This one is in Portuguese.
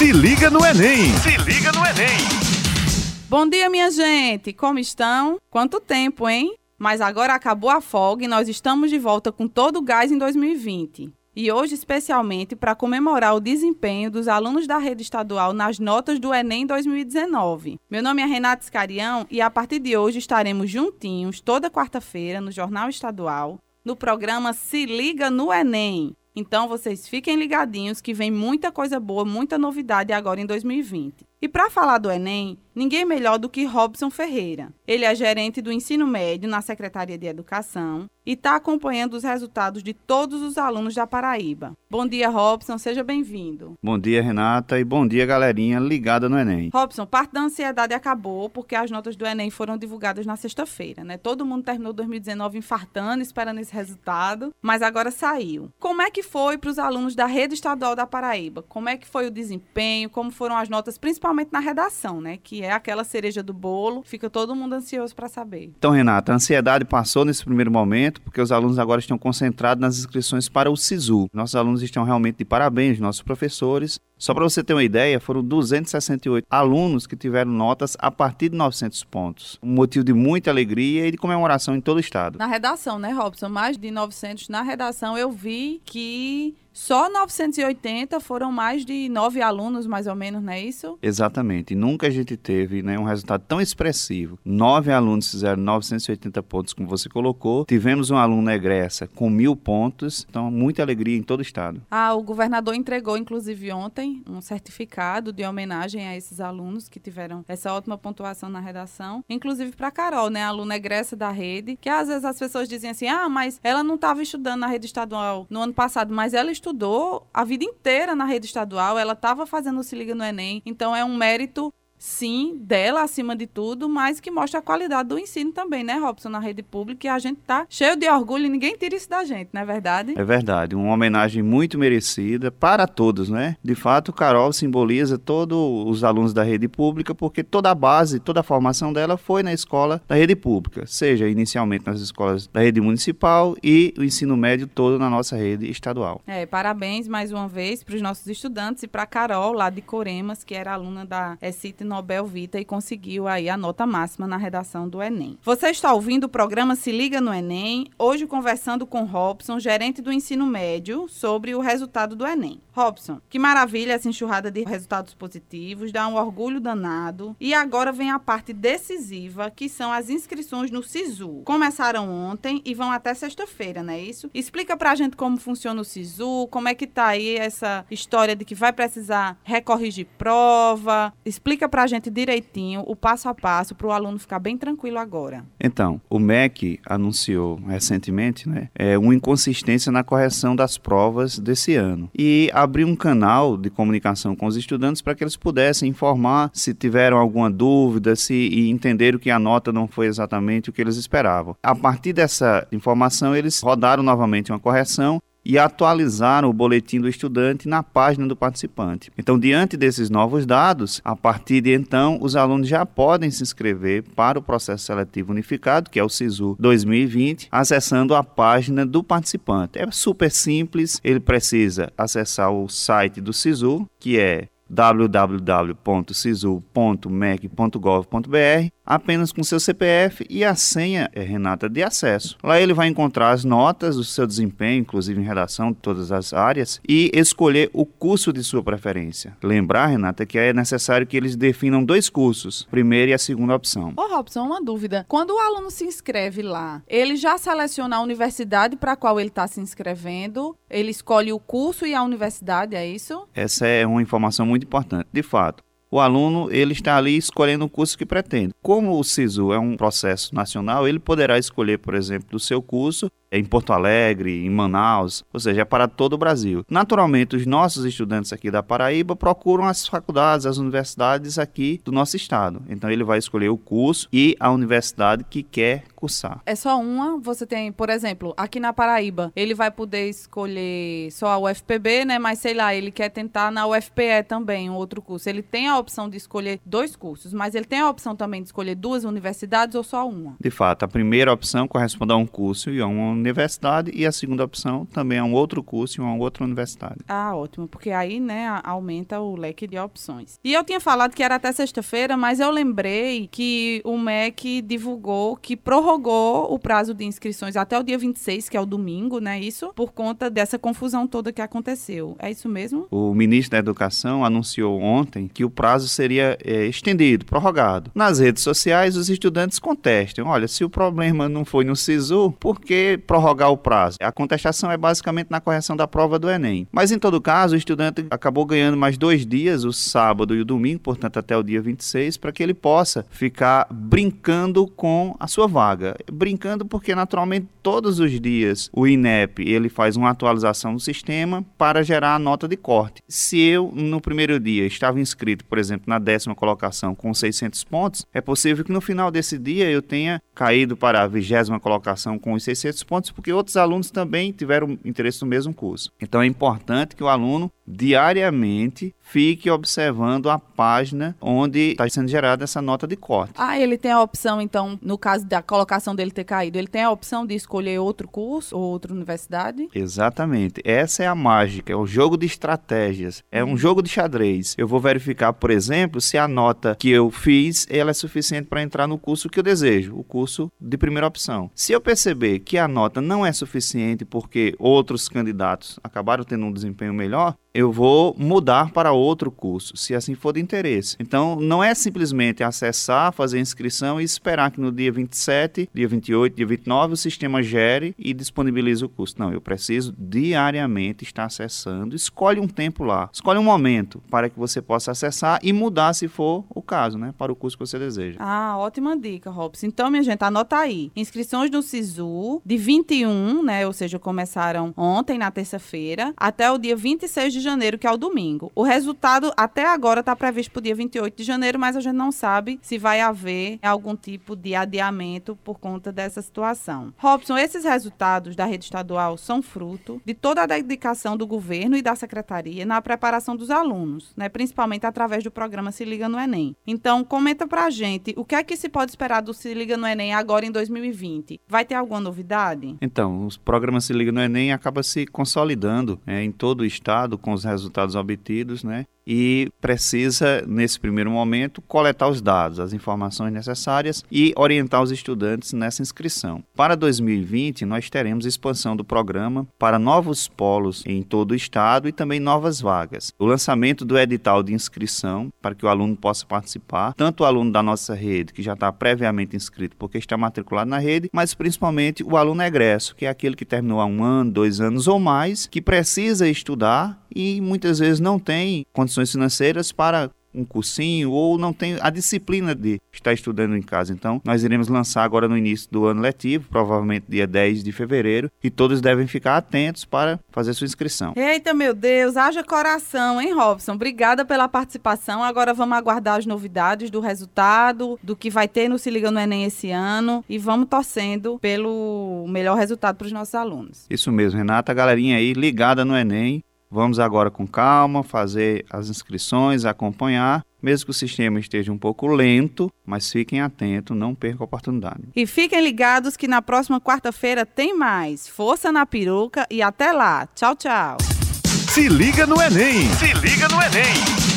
Se liga no Enem! Se liga no Enem! Bom dia, minha gente! Como estão? Quanto tempo, hein? Mas agora acabou a folga e nós estamos de volta com todo o gás em 2020. E hoje, especialmente, para comemorar o desempenho dos alunos da rede estadual nas notas do Enem 2019. Meu nome é Renata Escarião e a partir de hoje estaremos juntinhos toda quarta-feira no Jornal Estadual, no programa Se Liga no Enem. Então vocês fiquem ligadinhos que vem muita coisa boa, muita novidade agora em 2020. E para falar do Enem, ninguém melhor do que Robson Ferreira. Ele é gerente do ensino médio na Secretaria de Educação e está acompanhando os resultados de todos os alunos da Paraíba. Bom dia, Robson, seja bem-vindo. Bom dia, Renata, e bom dia, galerinha ligada no Enem. Robson, parte da ansiedade acabou porque as notas do Enem foram divulgadas na sexta-feira, né? Todo mundo terminou 2019 infartando, esperando esse resultado, mas agora saiu. Como é que foi para os alunos da rede estadual da Paraíba? Como é que foi o desempenho? Como foram as notas, principalmente na redação, né? Que é aquela cereja do bolo, fica todo mundo ansioso para saber. Então, Renata, a ansiedade passou nesse primeiro momento, porque os alunos agora estão concentrados nas inscrições para o SISU. Nossos alunos estão realmente de parabéns, nossos professores. Só para você ter uma ideia, foram 268 alunos que tiveram notas a partir de 900 pontos. Um motivo de muita alegria e de comemoração em todo o estado. Na redação, né, Robson? Mais de 900 na redação. Eu vi que só 980 foram mais de nove alunos, mais ou menos, não é isso? Exatamente. Nunca a gente teve né, um resultado tão expressivo. Nove alunos fizeram 980 pontos, como você colocou. Tivemos um aluno egressa com mil pontos. Então, muita alegria em todo o estado. Ah, o governador entregou, inclusive, ontem, um certificado de homenagem a esses alunos que tiveram essa ótima pontuação na redação. Inclusive para Carol, né, aluna egressa da rede, que às vezes as pessoas dizem assim: ah, mas ela não estava estudando na rede estadual no ano passado, mas ela estudou a vida inteira na rede estadual, ela estava fazendo o Se Liga no Enem, então é um mérito sim, dela acima de tudo, mas que mostra a qualidade do ensino também, né, Robson, na rede pública, e a gente tá cheio de orgulho e ninguém tira isso da gente, não é verdade? É verdade, uma homenagem muito merecida para todos, né? De fato, Carol simboliza todos os alunos da rede pública, porque toda a base, toda a formação dela foi na escola da rede pública, seja inicialmente nas escolas da rede municipal e o ensino médio todo na nossa rede estadual. É, parabéns mais uma vez para os nossos estudantes e para Carol, lá de Coremas, que era aluna da ECIT Nobel Vita e conseguiu aí a nota máxima na redação do Enem. Você está ouvindo o programa Se Liga no Enem, hoje conversando com Robson, gerente do ensino médio, sobre o resultado do Enem. Robson, que maravilha essa enxurrada de resultados positivos, dá um orgulho danado. E agora vem a parte decisiva, que são as inscrições no SISU. Começaram ontem e vão até sexta-feira, não é isso? Explica pra gente como funciona o SISU, como é que tá aí essa história de que vai precisar recorrigir prova. Explica pra gente direitinho o passo a passo para o aluno ficar bem tranquilo agora. Então, o MEC anunciou recentemente né, é, uma inconsistência na correção das provas desse ano e abriu um canal de comunicação com os estudantes para que eles pudessem informar se tiveram alguma dúvida, se e entenderam que a nota não foi exatamente o que eles esperavam. A partir dessa informação, eles rodaram novamente uma correção e atualizar o boletim do estudante na página do participante. Então, diante desses novos dados, a partir de então, os alunos já podem se inscrever para o processo seletivo unificado, que é o SISU 2020, acessando a página do participante. É super simples, ele precisa acessar o site do SISU, que é www.sisu.mec.gov.br apenas com seu CPF e a senha é Renata de acesso. Lá ele vai encontrar as notas do seu desempenho, inclusive em redação de todas as áreas, e escolher o curso de sua preferência. Lembrar, Renata, que é necessário que eles definam dois cursos, primeira e a segunda opção. Ô Robson, uma dúvida. Quando o aluno se inscreve lá, ele já seleciona a universidade para a qual ele está se inscrevendo, ele escolhe o curso e a universidade, é isso? Essa é uma informação muito importante. De fato, o aluno ele está ali escolhendo o curso que pretende. Como o SISU é um processo nacional, ele poderá escolher, por exemplo, do seu curso em Porto Alegre, em Manaus, ou seja, é para todo o Brasil. Naturalmente, os nossos estudantes aqui da Paraíba procuram as faculdades, as universidades aqui do nosso estado. Então, ele vai escolher o curso e a universidade que quer cursar. É só uma? Você tem, por exemplo, aqui na Paraíba, ele vai poder escolher só a UFPB, né? Mas sei lá, ele quer tentar na UFPE também, um outro curso. Ele tem a opção de escolher dois cursos, mas ele tem a opção também de escolher duas universidades ou só uma? De fato, a primeira opção corresponde a um curso e a uma universidade e a segunda opção também é um outro curso em uma outra universidade. Ah, ótimo, porque aí, né, aumenta o leque de opções. E eu tinha falado que era até sexta-feira, mas eu lembrei que o MEC divulgou que prorrogou o prazo de inscrições até o dia 26, que é o domingo, né, isso? Por conta dessa confusão toda que aconteceu. É isso mesmo? O ministro da Educação anunciou ontem que o prazo seria é, estendido, prorrogado. Nas redes sociais, os estudantes contestam. Olha, se o problema não foi no SISU, por que prorrogar o prazo? A contestação é basicamente na correção da prova do Enem. Mas, em todo caso, o estudante acabou ganhando mais dois dias, o sábado e o domingo, portanto, até o dia 26, para que ele possa ficar brincando com a sua vaga. Brincando porque, naturalmente, todos os dias o INEP ele faz uma atualização do sistema para gerar a nota de corte. Se eu, no primeiro dia, estava inscrito, por exemplo, na décima colocação com 600 pontos, é possível que no final desse dia eu tenha caído para a vigésima colocação com os 600 pontos, porque outros alunos também tiveram interesse no mesmo curso. Então é importante que o aluno diariamente fique observando a página onde está sendo gerada essa nota de corte. Ah, ele tem a opção, então, no caso da colocação dele ter caído, ele tem a opção de escolher outro curso ou outra universidade? Exatamente. Essa é a mágica, é o jogo de estratégias, é um jogo de xadrez. Eu vou verificar, por exemplo, se a nota que eu fiz ela é suficiente para entrar no curso que eu desejo, o curso de primeira opção. Se eu perceber que a nota não é suficiente porque outros candidatos acabaram tendo um desempenho melhor, eu vou mudar para outro curso, se assim for de interesse. Então, não é simplesmente acessar, fazer inscrição e esperar que no dia 27, dia 28, dia 29 o sistema gere e disponibilize o curso. Não, eu preciso diariamente estar acessando. Escolhe um tempo lá, escolhe um momento para que você possa acessar e mudar se for o caso, né, para o curso que você deseja. Ah, ótima dica, Robson. Então, minha gente, anota aí. Inscrições no SISU de 21, né, ou seja, começaram ontem na terça-feira até o dia 26 de de janeiro, que é o domingo. O resultado até agora está previsto para o dia 28 de janeiro, mas a gente não sabe se vai haver algum tipo de adiamento por conta dessa situação. Robson, esses resultados da rede estadual são fruto de toda a dedicação do governo e da secretaria na preparação dos alunos, né, principalmente através do programa Se Liga no Enem. Então, comenta para a gente o que é que se pode esperar do Se Liga no Enem agora em 2020. Vai ter alguma novidade? Então, os programas Se Liga no Enem acaba se consolidando né, em todo o estado com com os resultados obtidos, né? E precisa, nesse primeiro momento, coletar os dados, as informações necessárias e orientar os estudantes nessa inscrição. Para 2020, nós teremos expansão do programa para novos polos em todo o estado e também novas vagas. O lançamento do edital de inscrição para que o aluno possa participar, tanto o aluno da nossa rede, que já está previamente inscrito porque está matriculado na rede, mas principalmente o aluno egresso, que é aquele que terminou há um ano, dois anos ou mais, que precisa estudar e muitas vezes não tem condições condições financeiras para um cursinho ou não tem a disciplina de estar estudando em casa. Então, nós iremos lançar agora no início do ano letivo, provavelmente dia 10 de fevereiro, e todos devem ficar atentos para fazer sua inscrição. Eita, meu Deus, haja coração, hein, Robson? Obrigada pela participação. Agora vamos aguardar as novidades do resultado, do que vai ter no Se Liga no Enem esse ano e vamos torcendo pelo melhor resultado para os nossos alunos. Isso mesmo, Renata, a galerinha aí ligada no Enem, Vamos agora com calma fazer as inscrições, acompanhar, mesmo que o sistema esteja um pouco lento, mas fiquem atentos, não percam a oportunidade. E fiquem ligados que na próxima quarta-feira tem mais. Força na peruca e até lá. Tchau, tchau. Se liga no Enem! Se liga no Enem!